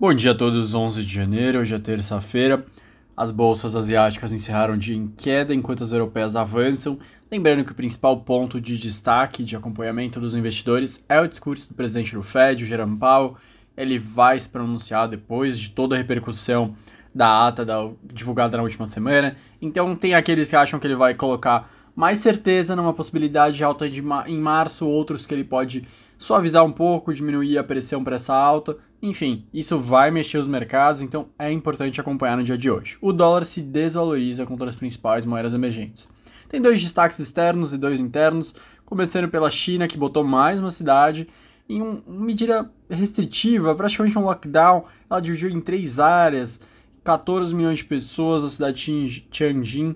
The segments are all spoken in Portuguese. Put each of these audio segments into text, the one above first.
Bom dia a todos, 11 de janeiro, hoje é terça-feira. As bolsas asiáticas encerraram dia em queda enquanto as europeias avançam. Lembrando que o principal ponto de destaque de acompanhamento dos investidores é o discurso do presidente do Fed, o Jerome Powell. Ele vai se pronunciar depois de toda a repercussão da ata da, divulgada na última semana. Então, tem aqueles que acham que ele vai colocar mais certeza numa possibilidade alta de ma em março, outros que ele pode suavizar um pouco, diminuir a pressão para essa alta. Enfim, isso vai mexer os mercados, então é importante acompanhar no dia de hoje. O dólar se desvaloriza contra as principais moedas emergentes. Tem dois destaques externos e dois internos, começando pela China, que botou mais uma cidade em um, uma medida restritiva, praticamente um lockdown. Ela dividiu em três áreas, 14 milhões de pessoas, a cidade de Tianjin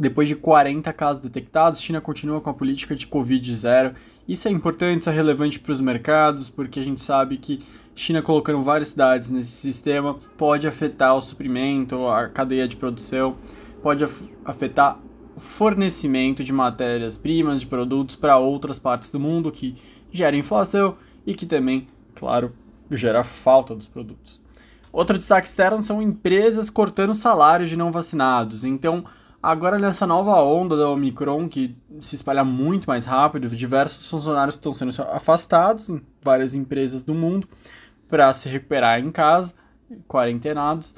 depois de 40 casos detectados, China continua com a política de Covid zero. Isso é importante, isso é relevante para os mercados, porque a gente sabe que China colocando várias cidades nesse sistema pode afetar o suprimento, a cadeia de produção, pode afetar o fornecimento de matérias-primas, de produtos para outras partes do mundo, que gera inflação e que também, claro, gera falta dos produtos. Outro destaque externo são empresas cortando salários de não vacinados. Então, Agora, nessa nova onda da Omicron, que se espalha muito mais rápido, diversos funcionários estão sendo afastados em várias empresas do mundo para se recuperar em casa, quarentenados.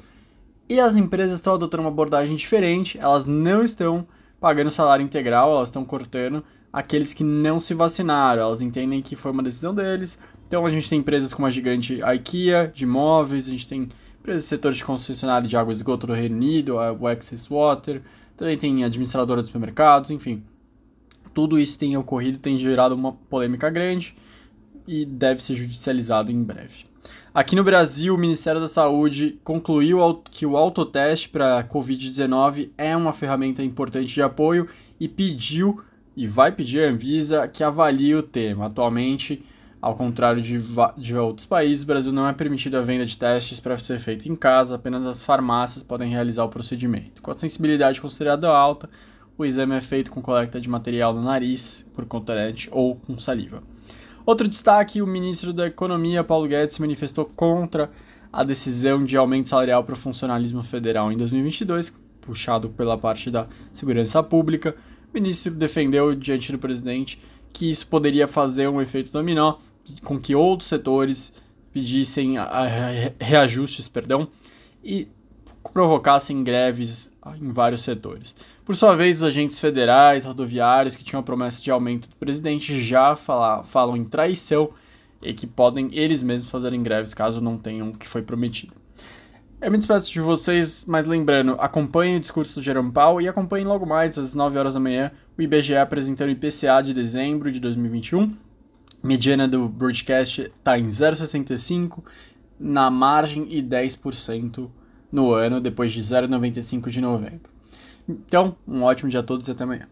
E as empresas estão adotando uma abordagem diferente, elas não estão pagando salário integral, elas estão cortando aqueles que não se vacinaram, elas entendem que foi uma decisão deles. Então a gente tem empresas como a gigante IKEA, de imóveis, a gente tem empresas do setor de concessionário de água e esgoto do Reino Unido, a Access Water, também tem administradora de supermercados, enfim. Tudo isso tem ocorrido, tem gerado uma polêmica grande e deve ser judicializado em breve. Aqui no Brasil, o Ministério da Saúde concluiu que o autoteste para Covid-19 é uma ferramenta importante de apoio e pediu, e vai pedir à Anvisa, que avalie o tema. Atualmente, ao contrário de, de outros países, o Brasil não é permitido a venda de testes para ser feito em casa, apenas as farmácias podem realizar o procedimento. Com a sensibilidade considerada alta, o exame é feito com coleta de material no nariz, por cotonete ou com saliva. Outro destaque: o ministro da Economia, Paulo Guedes, se manifestou contra a decisão de aumento salarial para o funcionalismo federal em 2022, puxado pela parte da segurança pública. O ministro defendeu diante do presidente que isso poderia fazer um efeito dominó com que outros setores pedissem reajustes, perdão, e provocassem greves em vários setores. Por sua vez, os agentes federais, rodoviários que tinham a promessa de aumento do presidente já fala, falam em traição e que podem eles mesmos fazerem greves caso não tenham o que foi prometido. Eu me despeço de vocês, mas lembrando, acompanhem o discurso do Jerome Powell e acompanhem logo mais às 9 horas da manhã o IBGE apresentando o IPCA de dezembro de 2021 mediana do broadcast está em 0,65 na margem e 10% no ano, depois de 0,95 de novembro. Então, um ótimo dia a todos e até amanhã.